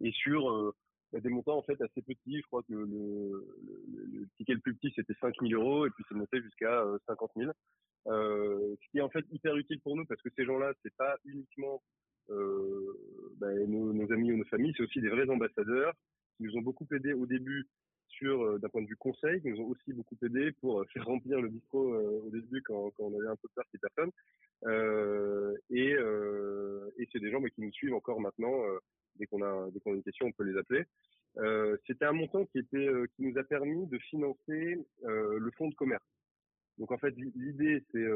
et sur euh, des montants en fait assez petits je crois que le, ticket le plus petit c'était 5 000 euros et puis c'est monté jusqu'à 50 000 euh, ce qui est en fait hyper utile pour nous parce que ces gens-là c'est pas uniquement euh, ben, nos, amis ou nos familles, c'est aussi des vrais ambassadeurs qui nous ont beaucoup aidé au début sur euh, d'un point de vue conseil, qui nous ont aussi beaucoup aidé pour euh, faire remplir le bistrot au début quand, on avait un peu peur qu'il personne. Euh, et, euh, et c'est des gens mais qui nous suivent encore maintenant. Dès qu'on a dès qu'on a une question, on peut les appeler. C'était un montant qui était qui nous a permis de financer le fonds de commerce. Donc en fait, l'idée c'est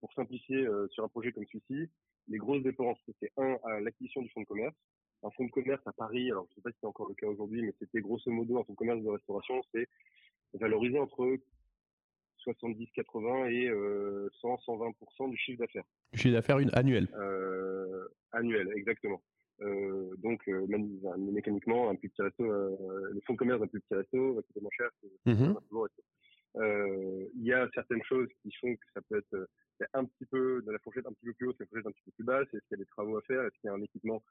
pour simplifier sur un projet comme celui-ci, les grosses dépenses, c'était un, à l'acquisition du fonds de commerce. Un fonds de commerce à Paris, alors je ne sais pas si c'est encore le cas aujourd'hui, mais c'était grosso modo un fonds de commerce de restauration, c'est valorisé entre 70, 80 et euh, 100, 120% du chiffre d'affaires. Du chiffre d'affaires annuel. Euh, annuel, exactement. Euh, donc euh, mécaniquement, un plus petit resto, euh, le fonds de commerce d'un plus petit resto va coûter moins cher que mmh. Euh, il y a certaines choses qui font que ça peut être un petit peu de la fourchette un petit peu plus haute, la fourchette un petit peu plus basse. Est-ce qu'il y a des travaux à faire? Est-ce qu'il y a un équipement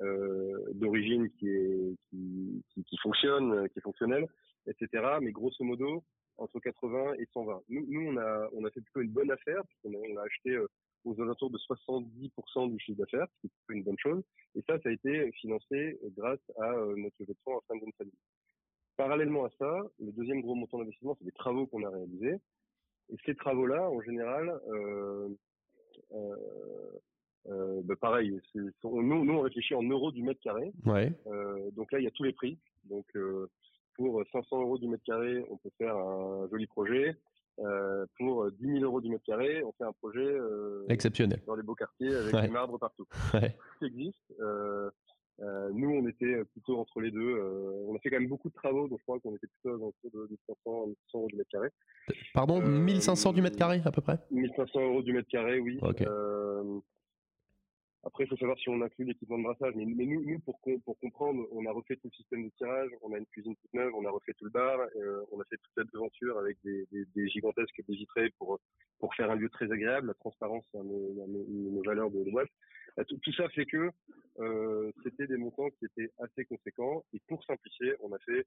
euh, d'origine qui, est, qui, qui, qui, fonctionne, qui est fonctionnel, etc. Mais grosso modo, entre 80 et 120. Nous, nous on a on a fait plutôt une bonne affaire puisqu'on a, on a acheté euh, aux alentours de 70% du chiffre d'affaires, ce qui est une bonne chose. Et ça, ça a été financé grâce à euh, notre levée de fonds en fin de famille. Parallèlement à ça, le deuxième gros montant d'investissement, c'est des travaux qu'on a réalisés. Et ces travaux-là, en général, euh, euh, euh, bah pareil, nous, nous, on réfléchit en euros du mètre carré. Ouais. Euh, donc là, il y a tous les prix. Donc euh, pour 500 euros du mètre carré, on peut faire un joli projet. Euh, pour 10 000 euros du mètre carré, on fait un projet exceptionnel dans les beaux quartiers avec ouais. des marbres partout. Ouais. Ça existe. Euh, nous, on était plutôt entre les deux. Euh, on a fait quand même beaucoup de travaux, donc je crois qu'on était plutôt dans de, de 500, 500 euros du mètre carré. Pardon, 1500 du mètre carré à peu près? 1500 euros du mètre carré, oui. Okay. Après, il faut savoir si on inclut l'équipement de brassage. Mais, mais nous, nous pour, pour, comprendre, on a refait tout le système de tirage, on a une cuisine toute neuve, on a refait tout le bar, euh, on a fait toute cette aventure avec des, des, des gigantesques des vitrées pour, pour faire un lieu très agréable. La transparence, c'est une, une, valeur de boîte. Tout, tout, ça fait que euh, c'était des montants qui étaient assez conséquents. Et pour simplifier, on a fait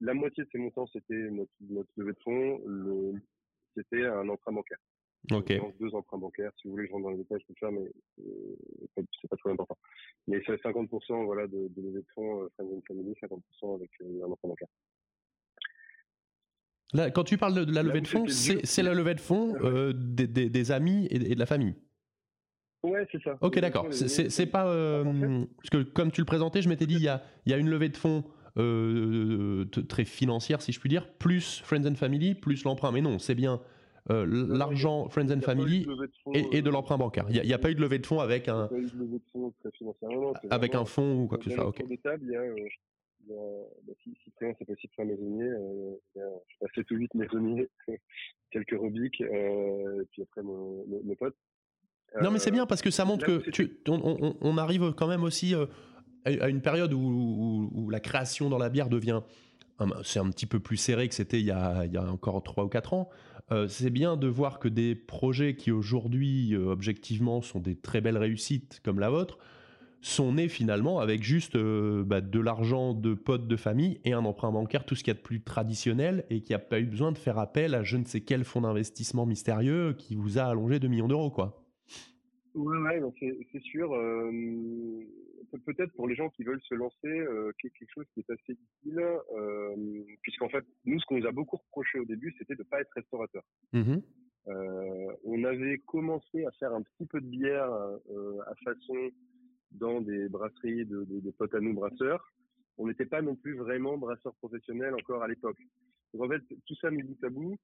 la moitié de ces montants, c'était notre, notre levée de fonds, c'était un emprunt bancaire. Ok. deux emprunts bancaires, si vous voulez, je rentre dans les détails, peux faire, mais euh, c'est pas trop important. Mais c'est 50% voilà, de, de levée de fonds, euh, Friends and Family, 50% avec euh, un emprunt bancaire. Là, quand tu parles de, la levée de fonds, c'est la levée de fonds euh, des, des, des, amis et, de la famille. Ouais, c'est ça. Ok, d'accord. C'est pas. Euh, parce que comme tu le présentais, je m'étais dit, il y a, y a, une levée de fonds euh, très financière, si je puis dire, plus Friends and Family, plus l'emprunt. Mais non, c'est bien euh, l'argent Friends and Family et, de l'emprunt bancaire. Il n'y a, pas eu de levée de fonds avec un. avec un fonds ou quoi que ce soit. Ok. il y a, bah, si, si c'est possible faire maisonnier, euh, je passais tout vite maisonnier, quelques rubiques, et puis après mes potes. Non, mais c'est bien parce que ça montre que tu, on, arrive quand même aussi euh, à une période où, la création dans la bière devient. C'est un petit peu plus serré que c'était il, y a encore 3 ou 4 ans. Euh, c'est bien de voir que des projets qui aujourd'hui, euh, objectivement, sont des très belles réussites comme la vôtre, sont nés finalement avec juste bah, de l'argent de potes de famille et un emprunt bancaire, tout ce qu'il y a de plus traditionnel et qui n'a pas eu besoin de faire appel à je ne sais quel fonds d'investissement mystérieux qui vous a allongé 2 millions d'euros. quoi. Ouais, c'est sûr. Peut-être pour les gens qui veulent se lancer, euh, quelque chose qui est assez utile, euh, puisqu'en fait, nous, ce qu'on nous a beaucoup reproché au début, c'était de ne pas être restaurateur. Mmh euh, on avait commencé à faire un petit peu de bière euh, à façon dans des brasseries de, de, de potes à nous brasseurs. On n'était pas non plus vraiment brasseur professionnel encore à l'époque. Donc en fait, tout ça mis bout à bout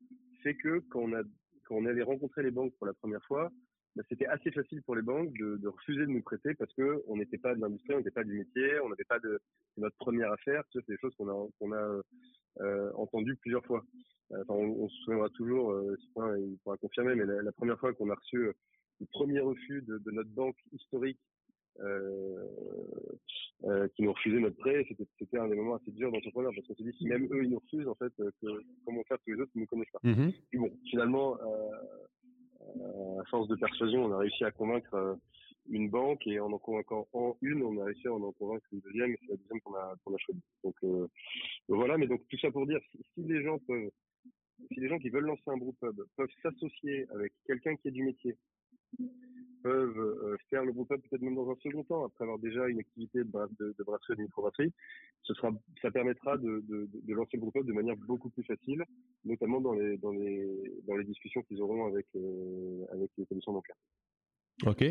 fait que quand on a quand on allait rencontrer les banques pour la première fois, bah, c'était assez facile pour les banques de, de, refuser de nous prêter parce que on n'était pas de l'industrie, on n'était pas du métier, on n'avait pas de, notre première affaire. c'est des choses qu'on a, qu'on a euh, entendues plusieurs fois. Enfin, on, on, se souviendra toujours, euh, il pourra confirmer, mais la, première fois qu'on a reçu euh, le premier refus de, de notre banque historique euh, euh, qui nous refusait notre prêt, c'était un des moments assez durs d'entrepreneur parce qu'on s'est dit si même eux ils nous refusent en fait, euh, que, comment faire tous les autres qui ne nous connaissent pas. Mmh Puis bon, finalement, à force de persuasion, on a réussi à convaincre euh, une banque et en en convainquant en une, on a réussi à en convaincre une deuxième et c'est la deuxième qu'on a, qu'on a choisi. Donc, euh, voilà, mais donc tout ça pour dire, si, les gens peuvent, si les gens qui veulent lancer un groupe pub peuvent s'associer avec quelqu'un qui est du métier, peuvent euh, faire le groupe peut-être même dans un second temps, après avoir déjà une activité de, de, de brasserie, de microbrasserie, ce sera, ça permettra de, de, de lancer le groupe de manière beaucoup plus facile, notamment dans les, dans les, dans les discussions qu'ils auront avec, euh, avec les commissions bancaires. Ok.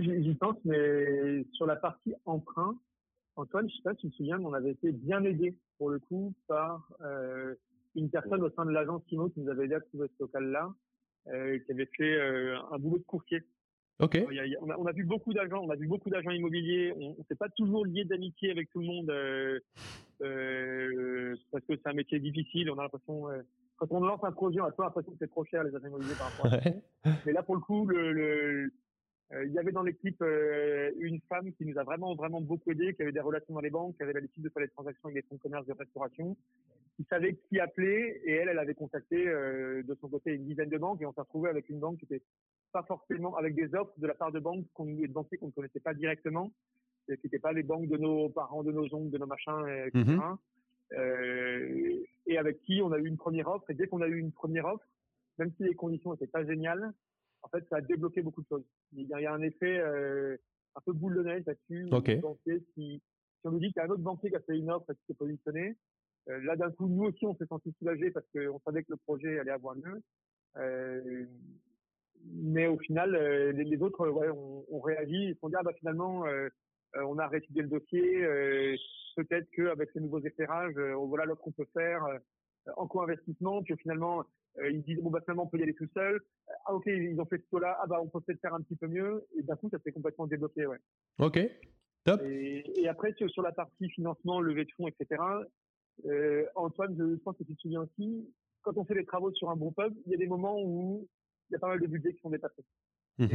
J'y pense, mais sur la partie emprunt, Antoine, je sais pas si tu te souviens, mais on avait été bien aidé pour le coup par euh, une personne au sein de l'agence Simo qui nous avait aidé à trouver ce local-là, euh, qui avait fait euh, un boulot de courtier Ok. on, a, vu beaucoup d'agents, on a vu beaucoup d'agents immobiliers. On, ne s'est pas toujours lié d'amitié avec tout le monde euh, euh, parce que c'est un métier difficile. On a l'impression, euh, quand on lance un projet, on a toujours l'impression que c'est trop cher les agents immobiliers par rapport à. Mais là, pour le coup, le, il y avait dans l'équipe une femme qui nous a vraiment vraiment beaucoup aidé, qui avait des relations dans les banques, qui avait l'habitude de faire des transactions avec des fonds de commerce de restauration, qui savait qui appeler et elle, elle avait contacté de son côté une dizaine de banques et on s'est retrouvé avec une banque qui était pas forcément avec des offres de la part de banques qu'on de banquiers qu'on ne connaissait pas directement, qui n'étaient pas les banques de nos parents, de nos oncles, de nos machins, etc. Mhm. Euh, et avec qui on a eu une première offre. Et dès qu'on a eu une première offre, même si les conditions n'étaient pas géniales, en fait, ça a débloqué beaucoup de choses. Il y a, un effet euh, un peu boule de neige là-dessus. Okay. Si, si, on nous dit qu'il y a un autre banquier qui a fait une offre et qui s'est positionné, euh, là d'un coup, nous aussi, on s'est senti soulagé parce qu'on savait que le projet allait avoir lieu. Euh, mais au final, euh, les, les, autres ouais, ont, ont réagi, ils se sont dit ah bah finalement euh, euh, on a réétudié le dossier, peut-être qu'avec ces nouveaux éclairages, voilà l'offre qu'on peut faire en co-investissement, puis finalement ils disent bon bah finalement on peut y aller tout seul, ah ok ils ont fait ce là ah bah on peut peut-être faire un petit peu mieux, et d'un coup ça s'est complètement débloqué ouais. Ok, top. Et, et après sur, sur, la partie financement, levée de fonds, etc. Antoine, je pense que tu te souviens aussi, quand on fait des travaux sur un bon pub, il y a des moments où y a pas mal de budgets qui sont dépassés. Mmh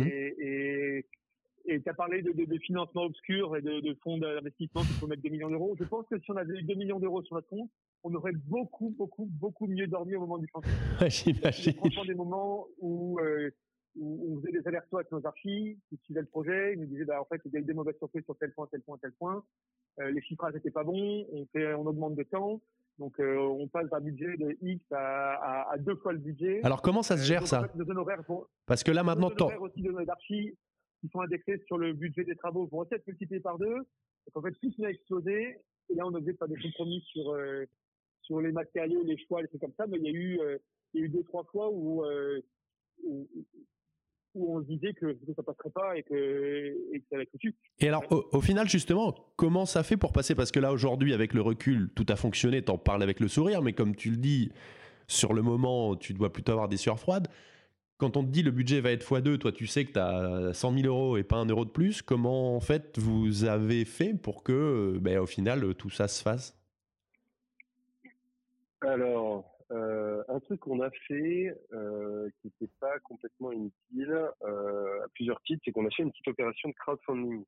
et, tu as parlé de, de, de, financement obscur et de, de fonds d'investissement qui faut mettre 2 millions d'euros. Je pense que si on avait eu 2 millions d'euros sur notre compte, on aurait beaucoup, beaucoup, beaucoup mieux dormi au moment du chantier. J'imagine. Franchement, des moments où, euh, où on faisait des allers-retours avec nos archis, qui suivaient le projet, ils nous disaient, bah, en fait, il y a eu des mauvaises surprises sur tel point, tel point, tel point. Euh, les chiffrages n'étaient pas bons, on, fait, on augmente de temps. Donc on passe d'un budget de X à, à, deux fois le budget. Alors comment ça se gère ça Parce que là maintenant, honoraires aussi de archives qui sont indexés sur le budget des travaux vont être multipliés par deux. Donc en fait tout a explosé et là on a obligé de faire des compromis sur sur les matériaux, les choix, les trucs comme ça. Mais il y a eu il y a eu deux trois fois où, où où on se disait que, ça passerait pas et que, et que ça allait être foutu. Et alors, au, final, justement, comment ça fait pour passer? Parce que là, aujourd'hui, avec le recul, tout a fonctionné, t'en parles avec le sourire, mais comme tu le dis, sur le moment, tu dois plutôt avoir des sueurs froides. Quand on te dit le budget va être x2, toi tu sais que tu as 100 000 euros et pas un euro de plus, comment en fait vous avez fait pour que ben, au final tout ça se fasse? Alors, euh, un truc qu'on a fait euh, qui n'était pas complètement inutile euh, à plusieurs titres, c'est qu'on a fait une petite opération de crowdfunding.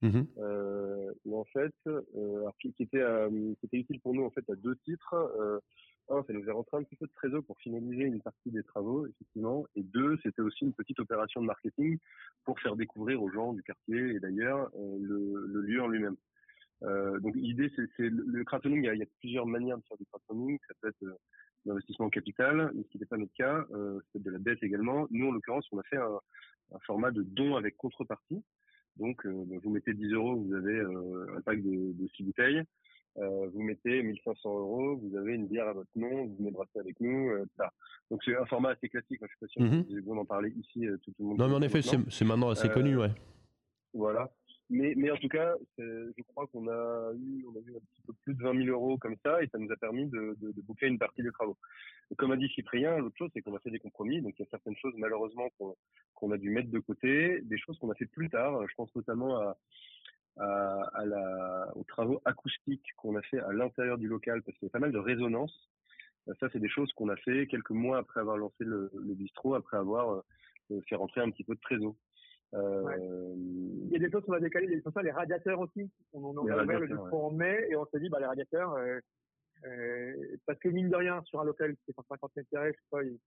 Mmh euh, en fait, euh, qui, était qui était utile pour nous en fait à deux titres. un, ça nous a rentré un petit peu de trésor pour finaliser une partie des travaux, effectivement. Et deux, c'était aussi une petite opération de marketing pour faire découvrir aux gens du quartier et d'ailleurs le, le lieu en lui-même. Euh, donc l'idée, c'est le crowdfunding. Il y, a, il y, a, plusieurs manières de faire du crowdfunding. Ça peut être d'investissement en capital, ce qui n'était pas notre cas, euh, c'était de la dette également. Nous, en l'occurrence, on a fait un, un, format de don avec contrepartie. Donc, euh, vous mettez 10 euros, vous avez euh, un pack de, de 6 bouteilles. Euh, vous mettez 1500 euros, vous avez une bière à votre nom, vous venez brasser avec nous, etc. Donc c'est un format assez classique. Moi, je suis pas sûr que vous en parler ici tout, le monde. Non, mais en effet, c'est maintenant assez connu, ouais. Voilà. Mais, mais en tout cas, je crois qu'on a eu, on a eu un petit peu plus de 20 000 euros comme ça, et ça nous a permis de, de, de boucler une partie des travaux. Comme a dit Cyprien, l'autre chose, c'est qu'on a fait des compromis. Donc il y a certaines choses, malheureusement, qu'on qu'on a dû mettre de côté, des choses qu'on a fait plus tard. Je pense notamment à, à, à la, aux travaux acoustiques qu'on a fait à l'intérieur du local, parce qu'il y a pas mal de résonance. Ça, c'est des choses qu'on a fait quelques mois après avoir lancé le, le bistrot, après avoir euh, fait rentrer un petit peu de trésor. Euh, Il y a des choses qu'on a décalées, des choses, les radiateurs aussi. On, on a ouvert le bistrot en mai et on s'est dit, bah, les radiateurs, euh, euh, parce que mine de rien, sur un local qui fait 150 mètres carrés, je sais pas, il,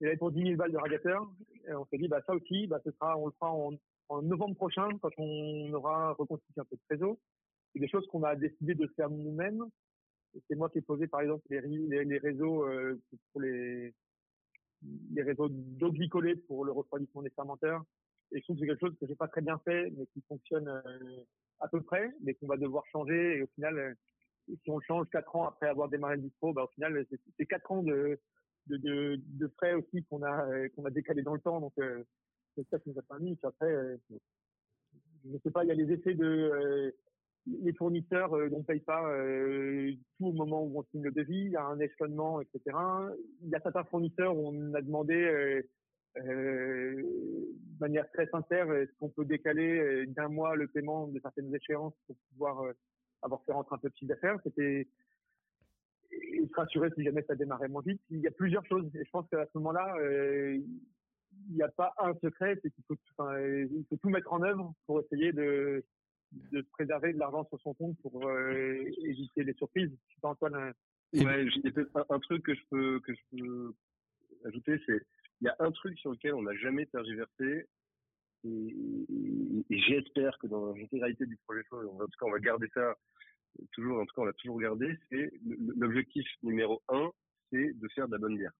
il avait pour 10 000 balles de radiateurs. Et on s'est dit, bah, ça aussi, bah, ce sera, on le fera en, en novembre prochain quand on aura reconstitué un peu de réseau. C'est des choses qu'on a décidé de faire nous-mêmes. C'est moi qui ai posé, par exemple, les, les, les réseaux pour les, les réseaux d'eau glycolée pour le refroidissement des fermenteurs et je trouve que c'est quelque chose que j'ai pas très bien fait, mais qui fonctionne euh, à peu près, mais qu'on va devoir changer. Et au final, euh, si on le change quatre ans après avoir démarré le bistrot, bah, au final, c'est quatre ans de, de, frais aussi qu'on a, euh, qu'on a décalé dans le temps. Donc, c'est ça qui nous a permis. Après, je ne sais pas, il y a les effets de les fournisseurs euh, on paye pas tout au moment où on signe le devis, il y a un échelonnement, etc. Il y a certains fournisseurs où on a demandé euh, de manière très sincère, est-ce qu'on peut décaler euh, d'un mois le paiement de certaines échéances pour pouvoir euh, avoir fait rentrer un peu de chiffre d'affaires? C'était et se rassurer si jamais ça démarrait moins vite. Il y a plusieurs choses et je pense qu'à ce moment-là, il n'y a pas un secret, c'est qu'il faut, il faut tout mettre en œuvre pour essayer de, préserver de l'argent sur son compte pour éviter les surprises. Je sais pas Antoine. Ouais, un, un, truc que je peux ajouter, c'est il y a un truc sur lequel on n'a jamais tergiversé, et, j'espère que dans l'intégralité du projet en tout cas, on va garder ça toujours, en tout cas, on l'a toujours gardé, c'est l'objectif numéro un, c'est de faire de la bonne bière.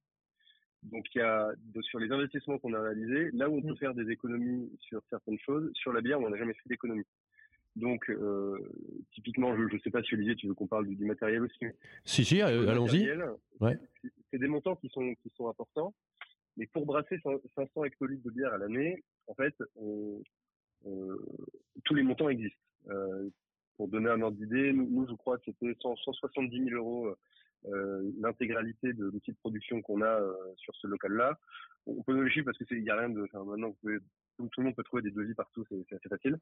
Donc, il y a, sur les investissements qu'on a réalisés, là où on peut mm. faire des économies sur certaines choses, sur la bière, on n'a jamais fait d'économie. Donc, euh, typiquement, je ne sais pas si Olivier, tu veux qu'on parle du, matériel aussi. Si, si, euh, allons-y. Ouais. C'est des montants qui sont, qui sont importants. Mais pour brasser 500 hectolitres de bière à l'année, en fait, tous les montants existent. Euh, pour donner un ordre d'idée, nous, je crois que c'était 170 000 euros euh, l'intégralité de l'outil de production qu'on a euh, sur ce local-là. On peut le chiffres parce que c'est il y a rien de. Enfin, maintenant, vous pouvez tout, le monde peut trouver des devis partout, c'est assez facile.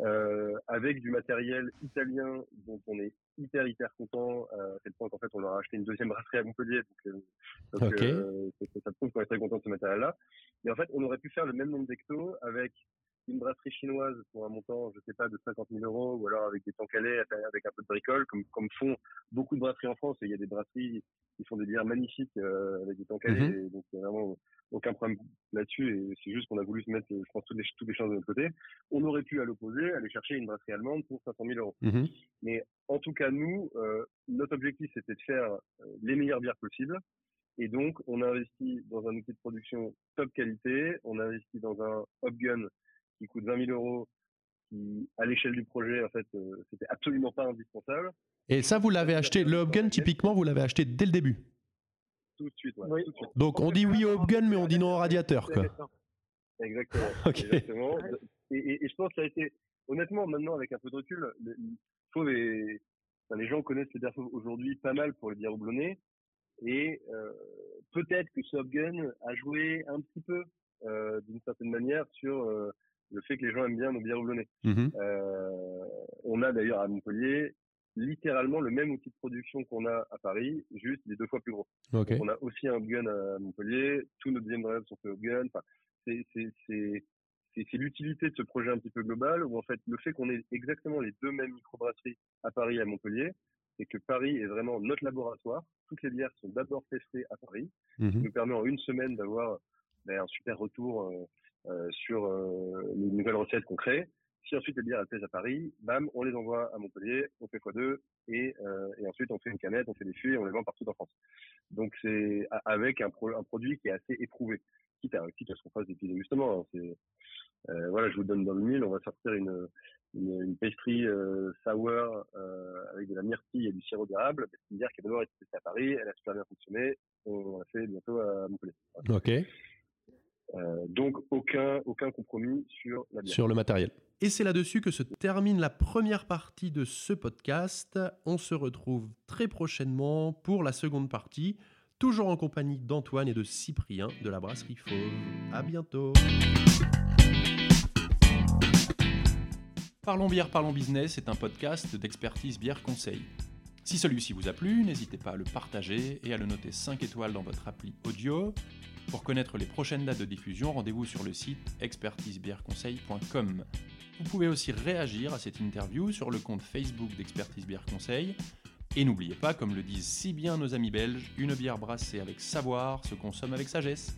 Euh, avec du matériel italien dont on est hyper hyper content, euh, à tel point qu'en fait on leur a acheté une deuxième brasserie à Montpellier, donc, euh, donc euh, ça, ça prouve qu'on est très content de ce matériel-là. Mais en fait, on aurait pu faire le même nombre d'hectos avec une brasserie chinoise pour un montant, je sais pas, de 50 000 euros, ou alors avec des temps avec un peu de bricole, comme, comme font beaucoup de brasseries en France. Et il y a des brasseries qui font des bières magnifiques euh, avec des temps et donc il y a vraiment aucun problème là-dessus. Et c'est juste qu'on a voulu se mettre, je pense, toutes les, toutes les chances de notre côté. On aurait pu, à l'opposé, aller chercher une brasserie allemande pour 500 000 euros. Mhm. Mais en tout cas, nous, euh, notre objectif, c'était de faire euh, les meilleures bières possibles. Et donc, on a investi dans un outil de production top qualité. On a investi dans un Hop Gun qui coûte 20 000 euros, qui, à l'échelle du projet, en fait, euh, c'était absolument pas indispensable. Et ça, vous l'avez acheté, le Hop Gun, typiquement, vous l'avez acheté dès le début? Tout de suite, ouais, Oui. tout de suite. Donc on dit oui au Hop Gun, mais on dit non au radiateur, quoi. Exactement. Ok. Exactement. Et, et- et je pense que ça a été, honnêtement, maintenant, avec un peu de recul, le- le Fauve est- enfin, les gens connaissent les bières Fauve aujourd'hui pas mal pour les bières houblonnées. Et euh, peut-être que ce Hop Gun a joué un petit peu, euh, d'une certaine manière, sur euh, le fait que les gens aiment bien nos bières houblonnées. Euh, on a d'ailleurs à Montpellier littéralement le même outil de production qu'on a à Paris, juste des deux fois plus gros. On a aussi un gun à Montpellier. Tous nos deuxièmes drives sont faits au gun. Enfin, c'est, c'est, c'est, l'utilité de ce projet un petit peu global où en fait le fait qu'on ait exactement les deux mêmes microbrasseries à Paris et à Montpellier, c'est que Paris est vraiment notre laboratoire. Toutes les bières sont d'abord testées à Paris. Ça Mhm. nous permet en une semaine d'avoir ben, un super retour euh, sur euh, les nouvelles recettes qu'on crée. Si ensuite les bières elles à Paris, bam, on les envoie à Montpellier, on fait x2 et, euh, et ensuite on fait une canette, on fait des fûts on les vend partout en France. Donc c'est avec un, pro- un produit qui est assez éprouvé, quitte à, quitte à ce qu'on fasse des petits ajustements. hein. Euh, voilà, je vous donne dans le mille, on va sortir une, une, une pastry euh, sour euh, avec de la myrtille et du sirop d'érable. C'est une bière qui a d'abord été testée à Paris, elle a super bien fonctionné, on l'a fait bientôt à Montpellier. Voilà. Ok. Euh, donc aucun aucun compromis sur la bière. Sur le matériel. Et c'est là-dessus que se termine la première partie de ce podcast. On se retrouve très prochainement pour la seconde partie, toujours en compagnie d'Antoine et de Cyprien de la brasserie Fauve. À bientôt. Parlons bière, parlons business est un podcast d'expertise bière conseil. Si celui-ci vous a plu, n'hésitez pas à le partager et à le noter 5 étoiles dans votre appli audio. Pour connaître les prochaines dates de diffusion, rendez-vous sur le site expertisebièreconseil.com. Vous pouvez aussi réagir à cette interview sur le compte Facebook d'Expertise Bière Conseil. Et n'oubliez pas, comme le disent si bien nos amis belges, une bière brassée avec savoir se consomme avec sagesse.